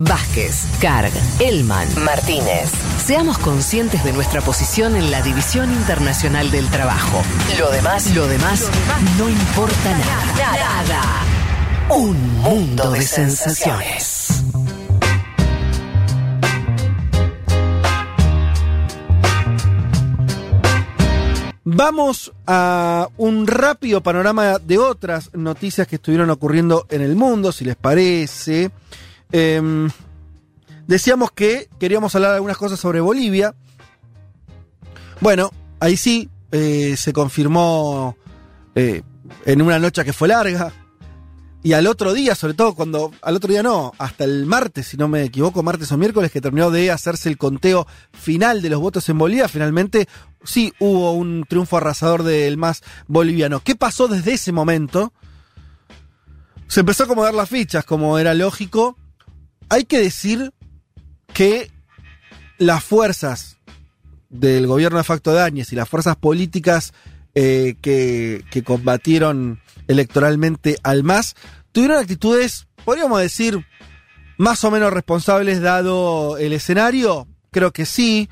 Vázquez, Carg, Elman, Martínez. Seamos conscientes de nuestra posición en la División Internacional del Trabajo. Lo demás, lo demás, no importa nada. Nada. Un mundo de sensaciones. Vamos a un rápido panorama de otras noticias que estuvieron ocurriendo en el mundo, si les parece. Em, decíamos que queríamos hablar algunas cosas sobre Bolivia. Bueno, ahí sí eh, se confirmó eh, en una noche que fue larga. Y al otro día, sobre todo cuando, al otro día no, hasta el martes, si no me equivoco, martes o miércoles, que terminó de hacerse el conteo final de los votos en Bolivia, finalmente sí hubo un triunfo arrasador del más boliviano. ¿Qué pasó desde ese momento? Se empezó a acomodar las fichas, como era lógico. Hay que decir que las fuerzas del gobierno de facto de y las fuerzas políticas eh, que, que combatieron electoralmente al MAS, tuvieron actitudes, podríamos decir, más o menos responsables dado el escenario. Creo que sí.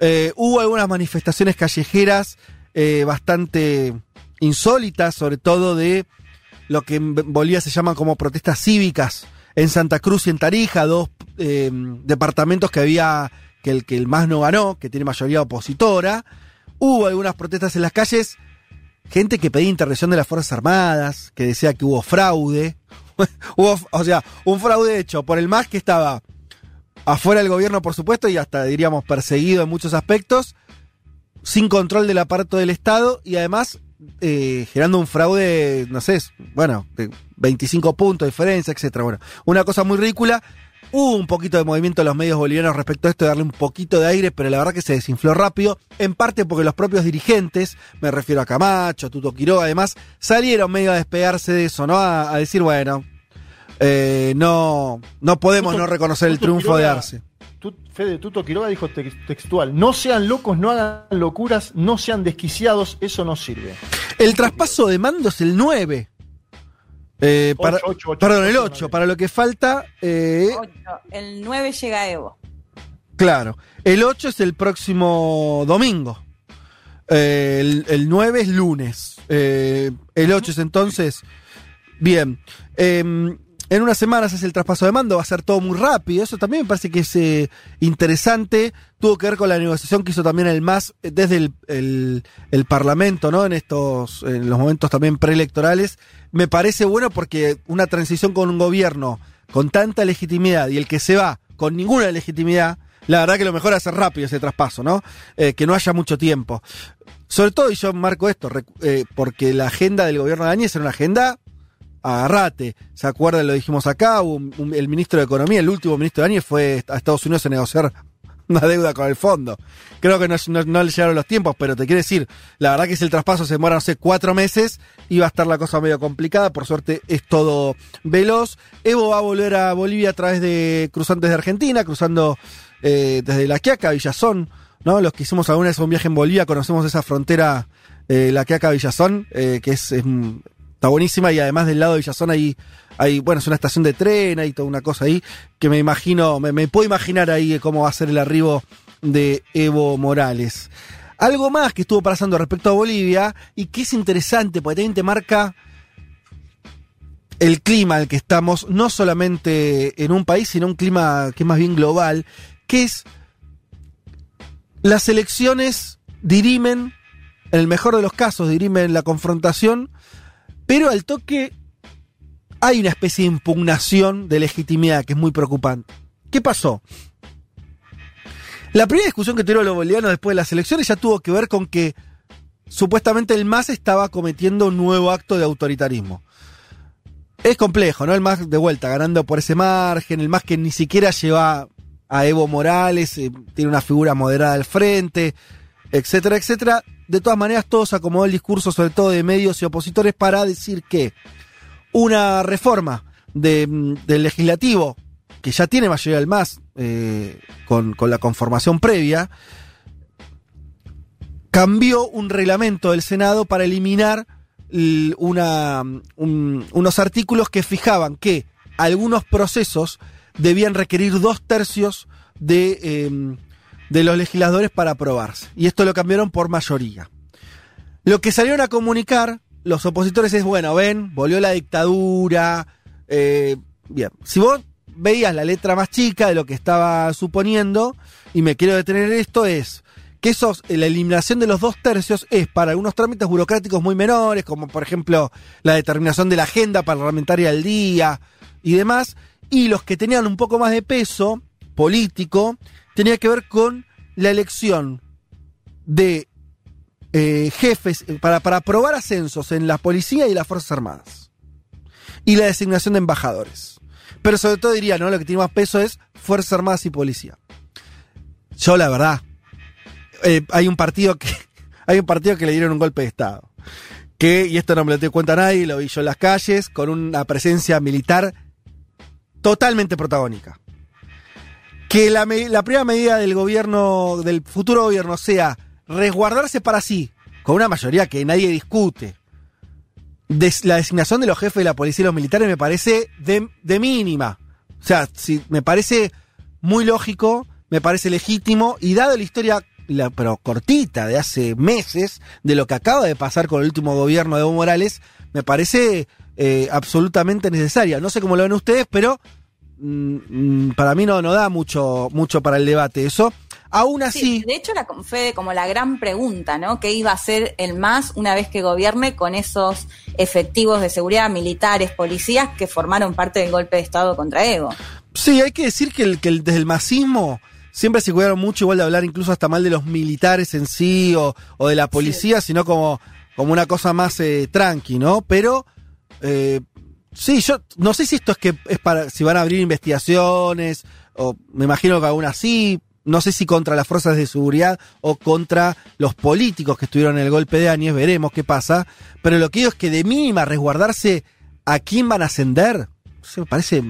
Eh, hubo algunas manifestaciones callejeras eh, bastante insólitas, sobre todo de lo que en Bolivia se llaman como protestas cívicas en Santa Cruz y en Tarija, dos eh, departamentos que había, que el, que el MAS no ganó, que tiene mayoría opositora. Hubo algunas protestas en las calles gente que pedía intervención de las Fuerzas Armadas, que decía que hubo fraude. hubo, o sea, un fraude hecho por el MAS que estaba afuera del gobierno, por supuesto, y hasta diríamos perseguido en muchos aspectos, sin control del aparato del Estado y además eh, generando un fraude, no sé, bueno, de 25 puntos de diferencia, etcétera. Bueno, una cosa muy ridícula. Hubo un poquito de movimiento en los medios bolivianos respecto a esto, de darle un poquito de aire, pero la verdad que se desinfló rápido, en parte porque los propios dirigentes, me refiero a Camacho, a Tuto Quiroga, además, salieron medio a despegarse de eso, ¿no? A, a decir, bueno, eh, no, no podemos Tuto- no reconocer el triunfo de Quiroga- Arce. Tu- Fede Tuto Quiroga dijo tex- textual: No sean locos, no hagan locuras, no sean desquiciados, eso no sirve. El traspaso de mando es el 9. Eh, para- Ocho, ocho, ocho, perdón, el ocho, 8. nueve. Para lo que falta, eh. El 9 llega Evo. claro. El 8 es el próximo domingo. Eh, el, el 9 es lunes. Eh, el 8 es entonces. Bien. En unas semanas es el traspaso de mando, va a ser todo muy rápido. Eso también me parece que es eh, interesante. Tuvo que ver con la negociación que hizo también el MAS eh, desde el, Parlamento, ¿no? En estos, en los momentos también preelectorales. Me parece bueno porque una transición con un gobierno con tanta legitimidad y el que se va con ninguna legitimidad, la verdad que lo mejor es hacer rápido ese traspaso, ¿no? Eh, que no haya mucho tiempo. Sobre todo, y yo marco esto, eh, porque la agenda del gobierno de Áñez era una agenda agarrate. ¿Se acuerdan? Lo dijimos acá. el ministro de Economía, el último ministro de Áñez, fue a Estados Unidos a negociar una deuda con el fondo. Creo que no, no- le llegaron los tiempos, pero te quiero decir, la verdad que si el traspaso se demora, no sé, cuatro meses, iba a estar la cosa medio complicada. Por suerte es todo veloz. Evo va a volver a Bolivia a través de cruzantes de Argentina, cruzando eh, desde La Quiaca, Villazón. ¿no? Los que hicimos alguna vez un viaje en Bolivia, conocemos esa frontera, eh, La Quiaca, Villazón, eh, que es, es, está buenísima y además del lado de Villazón hay, hay, bueno, es una estación de tren, hay toda una cosa ahí que me imagino, me, me puedo imaginar ahí cómo va a ser el arribo de Evo Morales. Algo más que estuvo pasando respecto a Bolivia y que es interesante porque también te marca el clima al que estamos, no solamente en un país, sino un clima que es más bien global, que es las elecciones dirimen, en el mejor de los casos, dirimen la confrontación, pero al toque hay una especie de impugnación de legitimidad que es muy preocupante. ¿Qué pasó? La primera discusión que tuvieron los bolivianos después de las elecciones ya tuvo que ver con que supuestamente el MAS estaba cometiendo un nuevo acto de autoritarismo. Es complejo, ¿no? El MAS de vuelta, ganando por ese margen, el MAS que ni siquiera lleva a Evo Morales, eh, tiene una figura moderada al frente, etcétera, etcétera. De todas maneras, todo se acomodó el discurso, sobre todo de medios y opositores, para decir que una reforma mm, del legislativo, que ya tiene mayoría del MAS, eh, con, la conformación previa, cambió un reglamento del Senado para eliminar un- unos artículos que fijaban que algunos procesos debían requerir dos tercios de, eh, de los legisladores para aprobarse. Y esto lo cambiaron por mayoría. Lo que salieron a comunicar los opositores es, bueno, ven, volvió la dictadura. eh, bien, si vos veías la letra más chica de lo que estaba suponiendo, y me quiero detener en esto, es que esos, la eliminación de los dos tercios es para algunos trámites burocráticos muy menores, como por ejemplo la determinación de la agenda parlamentaria del día y demás, y los que tenían un poco más de peso político, tenía que ver con la elección de eh, jefes eh, para, para aprobar ascensos en la policía y las Fuerzas Armadas. Y la designación de embajadores. Pero sobre todo diría, ¿no? Lo que tiene más peso es Fuerzas Armadas y Policía. Yo, la verdad, eh, hay un partido que. Hay un partido que le dieron un golpe de Estado. Que, y esto no me lo te cuenta nadie, lo vi yo en las calles, con una presencia militar totalmente protagónica. Que la, me- la primera medida del gobierno, del futuro gobierno, sea resguardarse para sí, con una mayoría que nadie discute. La designación de los jefes de la policía y los militares me parece de, mínima. O sea, me parece muy lógico, me parece legítimo, y dado la historia, la- pero cortita, de hace meses, de lo que acaba de pasar con el último gobierno de Evo Morales, me parece eh, absolutamente necesaria. No sé cómo lo ven ustedes, pero para mí no, no da mucho, mucho para el debate eso. Aún así, Sí, de hecho, la, fue como la gran pregunta, ¿no? ¿Qué iba a hacer el MAS una vez que gobierne con esos efectivos de seguridad, militares, policías que formaron parte del golpe de Estado contra Evo? Sí, hay que decir que, el, que el- desde el masismo siempre se cuidaron mucho igual de hablar incluso hasta mal de los militares en sí o, o de la policía, sino como, como una cosa más eh, tranqui, ¿no? Pero eh, sí, yo no sé si esto es que es para si van a abrir investigaciones o me imagino que aún así, no sé si contra las fuerzas de seguridad o contra los políticos que estuvieron en el golpe de Áñez, veremos qué pasa, pero lo que digo es que de mínima resguardarse a quién van a ascender, me parece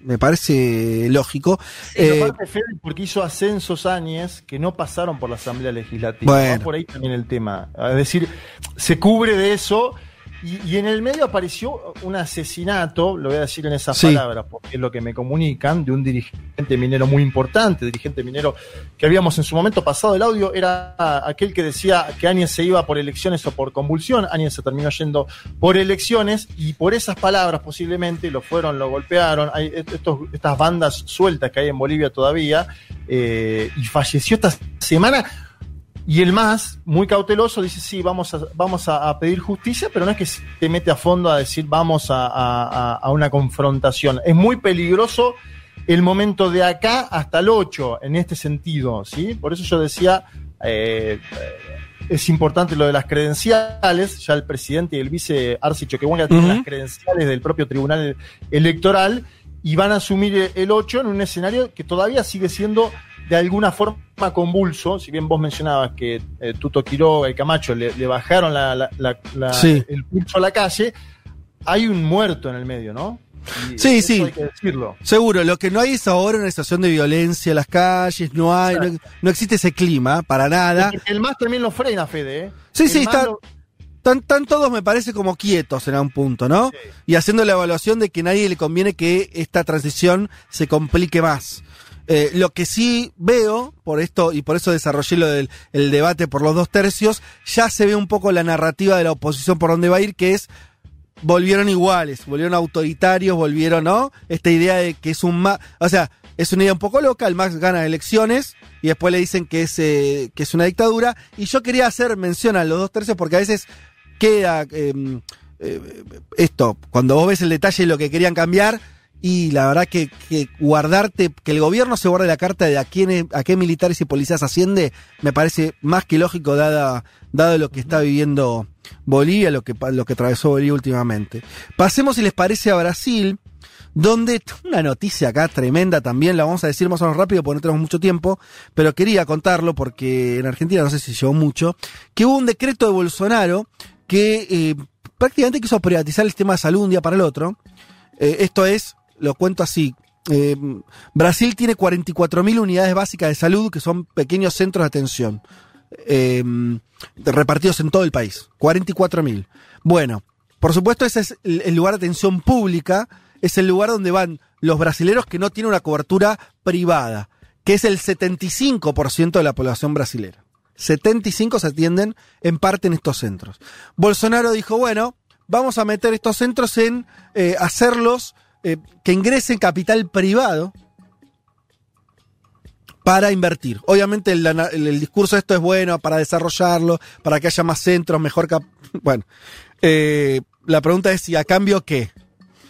me parece lógico. Eh, aparte, Fede, porque hizo ascensos Áñez que no pasaron por la Asamblea Legislativa. Bueno. Va por ahí también el tema. Es decir, se cubre de eso. Y, y en el medio apareció un asesinato, lo voy a decir en esas Sí. palabras, porque es lo que me comunican, de un dirigente minero muy importante, dirigente minero que habíamos en su momento pasado el audio, era aquel que decía que Áñez se iba por elecciones o por convulsión, Áñez se terminó yendo por elecciones y por esas palabras posiblemente lo fueron, lo golpearon, hay estos, estas bandas sueltas que hay en Bolivia todavía, eh, y falleció esta semana. Y el más, muy cauteloso, dice, sí, vamos a, vamos a, a pedir justicia, pero no es que se mete a fondo a decir, vamos a, a- una confrontación. Es muy peligroso el momento de acá hasta el 8, en este sentido, ¿sí? Por eso yo decía, eh, es importante lo de las credenciales, ya el presidente y el vice Arce Choquehuanca tienen Ujú. las credenciales del propio Tribunal Electoral y van a asumir el 8 en un escenario que todavía sigue siendo de alguna forma convulso, si bien vos mencionabas que eh, Tuto Quiroga y Camacho le, le bajaron la- la- la- Sí. el pulso a la calle, hay un muerto en el medio, ¿no? Y Sí, sí. Hay que decirlo. Seguro, lo que no hay es ahora una situación de violencia en las calles, no hay, no, no existe ese clima, para nada. El más también lo frena, Fede, ¿eh? Sí, El sí, está- lo- Están, están todos, me parece, como quietos en un punto, ¿no? Sí. Y haciendo la evaluación de que a nadie le conviene que esta transición se complique más. Eh, lo que sí veo, por esto, y por eso desarrollé lo del el debate por los dos tercios, ya se ve un poco la narrativa de la oposición por dónde va a ir, que es volvieron iguales, volvieron autoritarios, volvieron, ¿no? Esta idea de que es un más, o sea, es una idea un poco loca, el Max gana elecciones y después le dicen que es, eh, que es una dictadura. Y yo quería hacer mención a los dos tercios porque a veces queda eh, eh, esto, cuando vos ves el detalle de lo que querían cambiar, y la verdad que, que guardarte, que el gobierno se guarde la carta de a quién, a qué militares y policías asciende, me parece más que lógico dada, dado lo que está viviendo Bolivia, lo que, lo que atravesó Bolivia últimamente. Pasemos, si les parece, a Brasil, donde una noticia acá tremenda también, la vamos a decir más o menos rápido porque no tenemos mucho tiempo, pero quería contarlo porque en Argentina no sé si llevó mucho, que hubo un decreto de Bolsonaro que eh, prácticamente quiso privatizar el sistema de salud un día para el otro. Eh, esto es, lo cuento así, eh, Brasil tiene 44.000 unidades básicas de salud que son pequeños centros de atención, eh, repartidos en todo el país. 44.000. Bueno, por supuesto ese es el, lugar de atención pública, es el lugar donde van los brasileros que no tienen una cobertura privada, que es el 75% de la población brasilera. 75 se atienden en parte en estos centros. Bolsonaro dijo, bueno, vamos a meter estos centros en eh, hacerlos eh, que ingresen capital privado para invertir. Obviamente el, el- discurso de esto es bueno para desarrollarlo, para que haya más centros, mejor... cap- bueno, eh, la pregunta es, ¿y a cambio qué?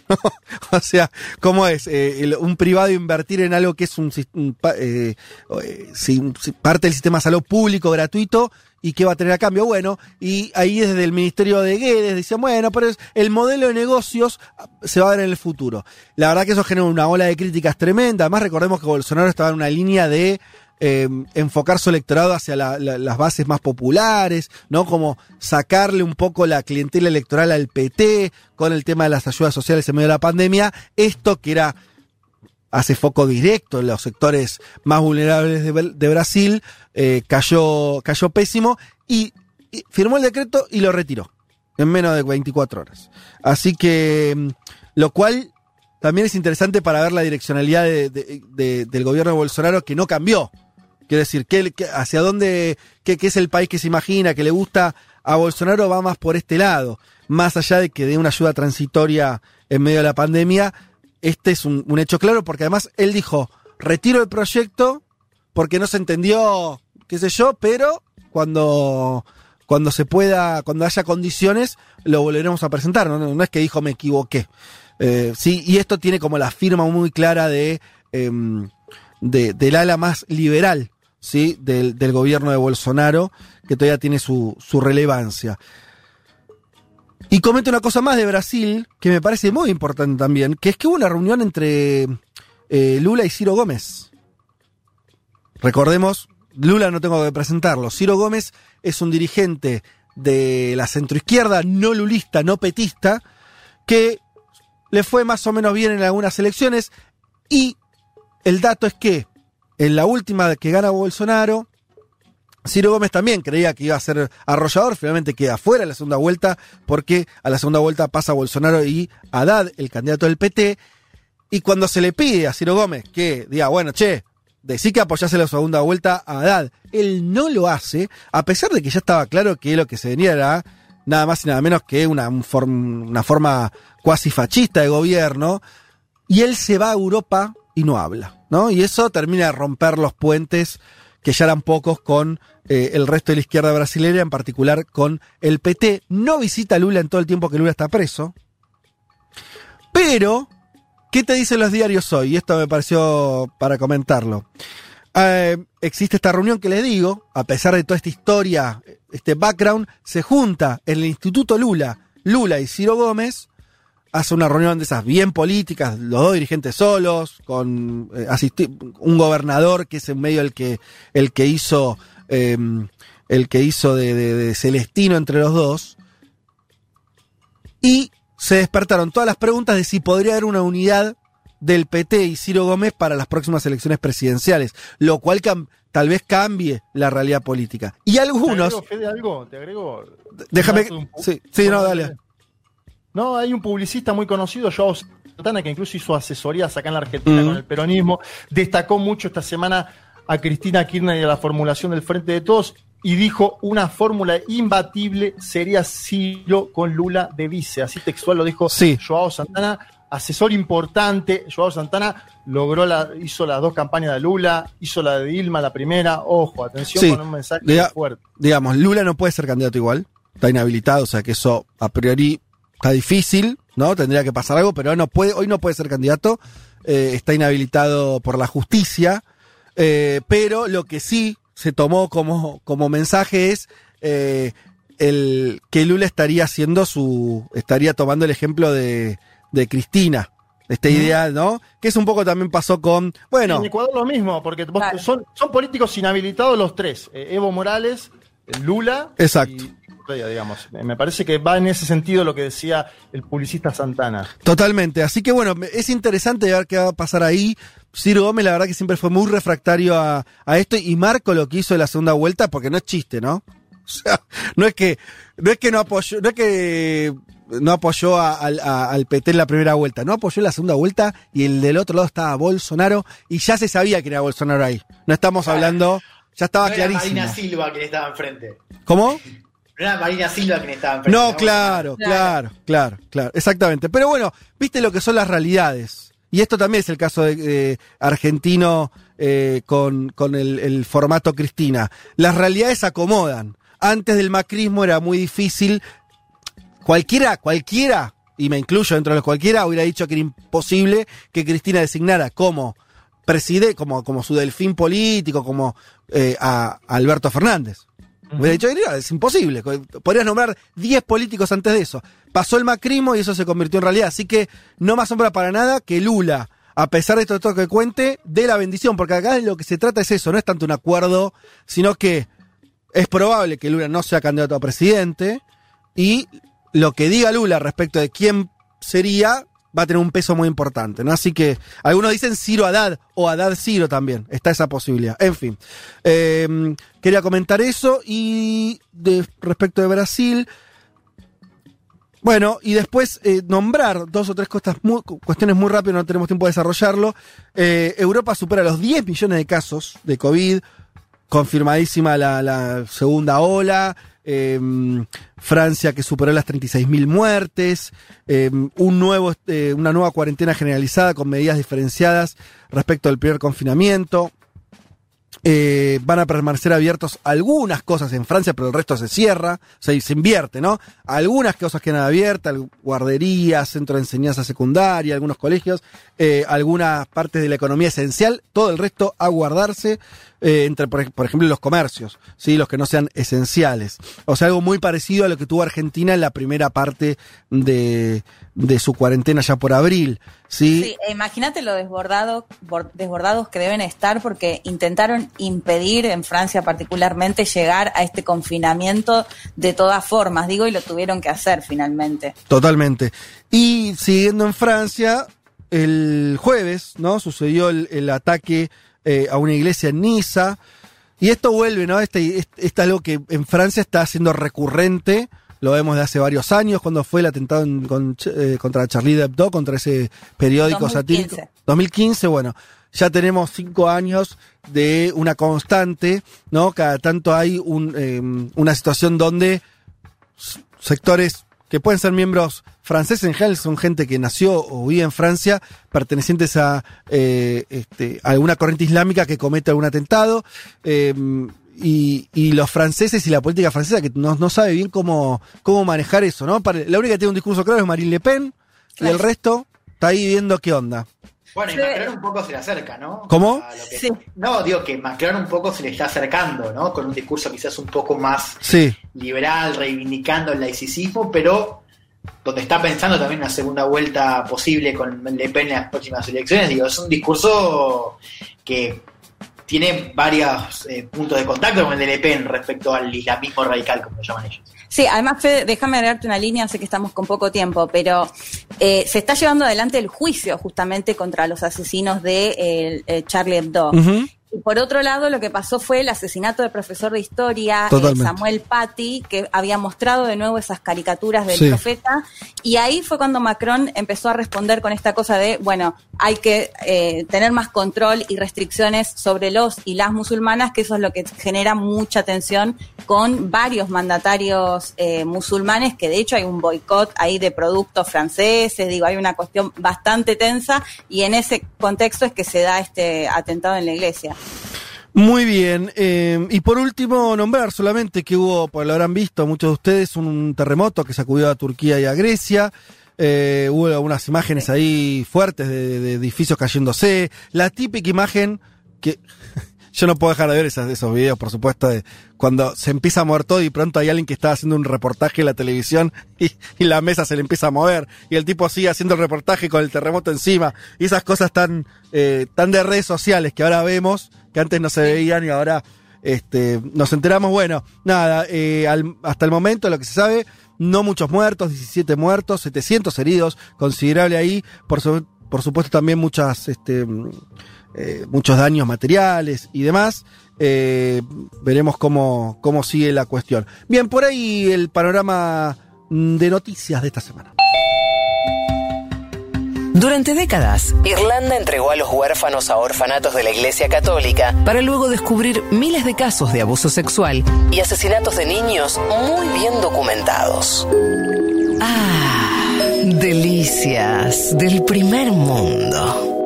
o sea, ¿cómo es? Eh, el- un privado invertir en algo que es un, un eh, eh, si- un- si- parte del sistema de salud público, gratuito, y qué va a tener a cambio? Bueno, y ahí desde el Ministerio de Guedes decían, bueno, pero el modelo de negocios se va a ver en el futuro. La verdad que eso genera una ola de críticas tremenda. Además, recordemos que Bolsonaro estaba en una línea de eh, enfocar su electorado hacia la- la- las bases más populares, ¿no? Como sacarle un poco la clientela electoral al PT con el tema de las ayudas sociales en medio de la pandemia. Esto que era hace foco directo en los sectores más vulnerables de, Brasil, eh, cayó, cayó pésimo y, firmó el decreto y lo retiró en menos de 24 horas. Así que, mm, lo cual también es interesante para ver la direccionalidad de- de- de- del gobierno de Bolsonaro que no cambió. Quiero decir, ¿qué, qué- hacia dónde, qué, qué es el país que se imagina, que le gusta a Bolsonaro, va más por este lado. Más allá de que dé una ayuda transitoria en medio de la pandemia, este es un, un hecho claro, porque además él dijo, retiro el proyecto porque no se entendió, qué sé yo, pero cuando, cuando se pueda, cuando haya condiciones, lo volveremos a presentar. No, es que dijo me equivoqué. Eh, sí, y esto tiene como la firma muy clara de, em, de- del ala más liberal, ¿sí? Del, del gobierno de Bolsonaro, que todavía tiene su, su relevancia. Y comento una cosa más de Brasil, que me parece muy importante también, que es que hubo una reunión entre eh, Lula y Ciro Gómez. Recordemos, Lula no tengo que presentarlo. Ciro Gómez es un dirigente de la centroizquierda, no lulista, no petista, que le fue más o menos bien en algunas elecciones. Y el dato es que en la última que gana Bolsonaro, Ciro Gómez también creía que iba a ser arrollador, finalmente queda fuera en la segunda vuelta, porque a la segunda vuelta pasa Bolsonaro y Haddad, el candidato del PT, y cuando se le pide a Ciro Gómez que diga, bueno, che, decí que apoyase la segunda vuelta a Haddad, él no lo hace, a pesar de que ya estaba claro que lo que se venía era nada más y nada menos que una, una forma cuasi fascista de gobierno, y él se va a Europa y no habla, ¿no? Y eso termina de romper los puentes que ya eran pocos con eh, el resto de la izquierda brasileña, en particular con el PT. No visita a Lula en todo el tiempo que Lula está preso. Pero, ¿qué te dicen los diarios hoy? Y esto me pareció para comentarlo. Eh, existe esta reunión que les digo, a pesar de toda esta historia, este background, se junta en el Instituto Lula, Lula y Ciro Gómez, hace una reunión de esas bien políticas, los dos dirigentes solos, con eh, un gobernador que es en medio el que, el que hizo, eh, el que hizo de, de- de Celestino entre los dos. Y se despertaron todas las preguntas de si podría haber una unidad del PT y Ciro Gómez para las próximas elecciones presidenciales, lo cual tal vez cambie la realidad política. Y ¿Te algunos, agrego, Fede, algo? ¿Te agrego? déjame, sí, sí, no, dale. No, hay un publicista muy conocido, Joao Santana, que incluso hizo asesorías acá en la Argentina Mm. con el peronismo. Destacó mucho esta semana a Cristina Kirchner y a la formulación del Frente de Todos y dijo una fórmula imbatible sería Ciro con Lula de vice. Así textual lo dijo Sí. Joao Santana, asesor importante. Joao Santana logró la, hizo las dos campañas de Lula, hizo la de Dilma, la primera. Ojo, atención Sí. con un mensaje Diga- fuerte. digamos, Lula no puede ser candidato igual, está inhabilitado, o sea que eso a priori está difícil, ¿no? Tendría que pasar algo, pero no puede, hoy no puede ser candidato, eh, está inhabilitado por la justicia, eh, pero lo que sí se tomó como, como mensaje es eh, el que Lula estaría haciendo su, estaría tomando el ejemplo de, de Cristina. Esta idea, ¿no? Que es un poco también pasó con, bueno, En Ecuador lo mismo, porque vos- Claro. son, son políticos inhabilitados los tres. Eh, Evo Morales, Lula Exacto. y Digamos. Me parece que va en ese sentido lo que decía el publicista Santana. Totalmente. Así que bueno, es interesante ver qué va a pasar ahí. Ciro Gómez, la verdad que siempre fue muy refractario a, a esto y Marco lo que hizo en la segunda vuelta, porque no es chiste, ¿no? O sea, no es que, no es que no apoyó, no es que no apoyó a- al- a- al PT en la primera vuelta, no apoyó en la segunda vuelta y el del otro lado estaba Bolsonaro y ya se sabía que era Bolsonaro ahí. No estamos hablando, ya estaba no era clarísimo. Marina Silva quien estaba enfrente. ¿Cómo? No era Marina Silva quien estaba enfrente. No, claro, claro, claro, claro, exactamente. Pero bueno, viste lo que son las realidades. Y esto también es el caso de, de argentino eh, con, con el, el formato Cristina. Las realidades se acomodan. Antes del macrismo era muy difícil. Cualquiera, cualquiera, y me incluyo dentro de los cualquiera, hubiera dicho que era imposible que Cristina designara como preside, como, como su delfín político, como eh, a a Alberto Fernández. Hubiera dicho, "Mira, es imposible. Podrías nombrar 10 políticos antes de eso. Pasó el macrismo y eso se convirtió en realidad. Así que no me asombra para nada que Lula, a pesar de esto todo que cuente, dé la bendición. Porque acá de lo que se trata es eso, no es tanto un acuerdo, sino que es probable que Lula no sea candidato a presidente y lo que diga Lula respecto de quién sería va a tener un peso muy importante, ¿no? Así que algunos dicen Ciro Haddad o Haddad Ciro también, está esa posibilidad. En fin, eh, quería comentar eso y de, respecto de Brasil, bueno, y después eh, nombrar dos o tres cuestiones muy rápido, no tenemos tiempo de desarrollarlo. Eh, Europa supera los 10 millones de casos de COVID, confirmadísima la segunda ola. Eh, Francia que superó las 36.000 muertes, eh, un nuevo, eh, una nueva cuarentena generalizada con medidas diferenciadas respecto al primer confinamiento. Eh, van a permanecer abiertos algunas cosas en Francia, pero el resto se cierra, y se invierte, ¿no? Algunas cosas quedan abiertas, guarderías, centro de enseñanza secundaria, algunos colegios, eh, algunas partes de la economía esencial, todo el resto a guardarse, eh, entre, por, ej- por ejemplo, los comercios, ¿sí? Los que no sean esenciales. O sea, algo muy parecido a lo que tuvo Argentina en la primera parte de, de su cuarentena ya por abril, ¿sí? Sí, e imagínate lo desbordado, bor- desbordados que deben estar porque intentaron impedir en Francia particularmente llegar a este confinamiento de todas formas, digo, y lo tuvieron que hacer finalmente. Totalmente. Y siguiendo en Francia, el jueves, ¿no? Sucedió el, el ataque eh, a una iglesia en Niza. Y esto vuelve, ¿no? Este, este, este algo que en Francia está siendo recurrente. Lo vemos de hace varios años, cuando fue el atentado en- con- eh, contra Charlie Hebdo, contra ese periódico 2015. satírico. 2015, bueno, ya tenemos cinco años de una constante, ¿no? Cada tanto hay un, eh, una situación donde sectores que pueden ser miembros franceses en general, son gente que nació o vive en Francia, pertenecientes a eh, este, a alguna corriente islámica que comete algún atentado. eh, y, y los franceses y la política francesa que no, no sabe bien cómo, cómo manejar eso, ¿no? Para- la única que tiene un discurso claro es Marine Le Pen, y el resto está ahí viendo qué onda. Bueno, y Sí. Macron un poco se le acerca, ¿no? ¿Cómo? Que- Sí. No, digo que Macron un poco se le está acercando, ¿no? Con un discurso quizás un poco más Sí, liberal, reivindicando el laicismo, pero donde está pensando también una segunda vuelta posible con Le Pen en las próximas elecciones, digo, es un discurso que tiene varios eh, puntos de contacto con el de Le Pen respecto al islamismo radical, como lo llaman ellos. Sí, además, Fede, déjame agregarte una línea, sé que estamos con poco tiempo, pero eh, se está llevando adelante el juicio justamente contra los asesinos de eh, eh, Charlie Hebdo. Ujú. Y por otro lado, lo que pasó fue el asesinato del profesor de historia, eh, Totalmente. Samuel Paty, que había mostrado de nuevo esas caricaturas del Sí. profeta. Y ahí fue cuando Macron empezó a responder con esta cosa de, bueno, hay que eh, tener más control y restricciones sobre los y las musulmanas, que eso es lo que genera mucha tensión con varios mandatarios eh, musulmanes, que de hecho hay un boicot ahí de productos franceses, digo, hay una cuestión bastante tensa y en ese contexto es que se da este atentado en la iglesia. Muy bien. eh, y por último, nombrar solamente que hubo, pues lo habrán visto muchos de ustedes, un terremoto que sacudió a Turquía y a Grecia. Eh, hubo algunas imágenes ahí fuertes de, de edificios cayéndose. La típica imagen que yo no puedo dejar de ver esas, esos videos, por supuesto, de cuando se empieza a mover todo y pronto hay alguien que está haciendo un reportaje en la televisión y, y la mesa se le empieza a mover y el tipo sigue haciendo el reportaje con el terremoto encima. Y esas cosas tan, eh, de redes sociales que ahora vemos, que antes no se veían y ahora este, nos enteramos. Bueno, nada, eh, hasta el momento lo que se sabe, no muchos muertos, 17 muertos, 700 heridos, considerable ahí. Por, su- por supuesto también muchas, este, eh, muchos daños materiales y demás. Eh, veremos cómo, cómo sigue la cuestión. Bien, por ahí el panorama mm, de noticias de esta semana. Durante décadas, Irlanda entregó a los huérfanos a orfanatos de la Iglesia Católica para luego descubrir miles de casos de abuso sexual y asesinatos de niños muy bien documentados. Ah, delicias del primer mundo.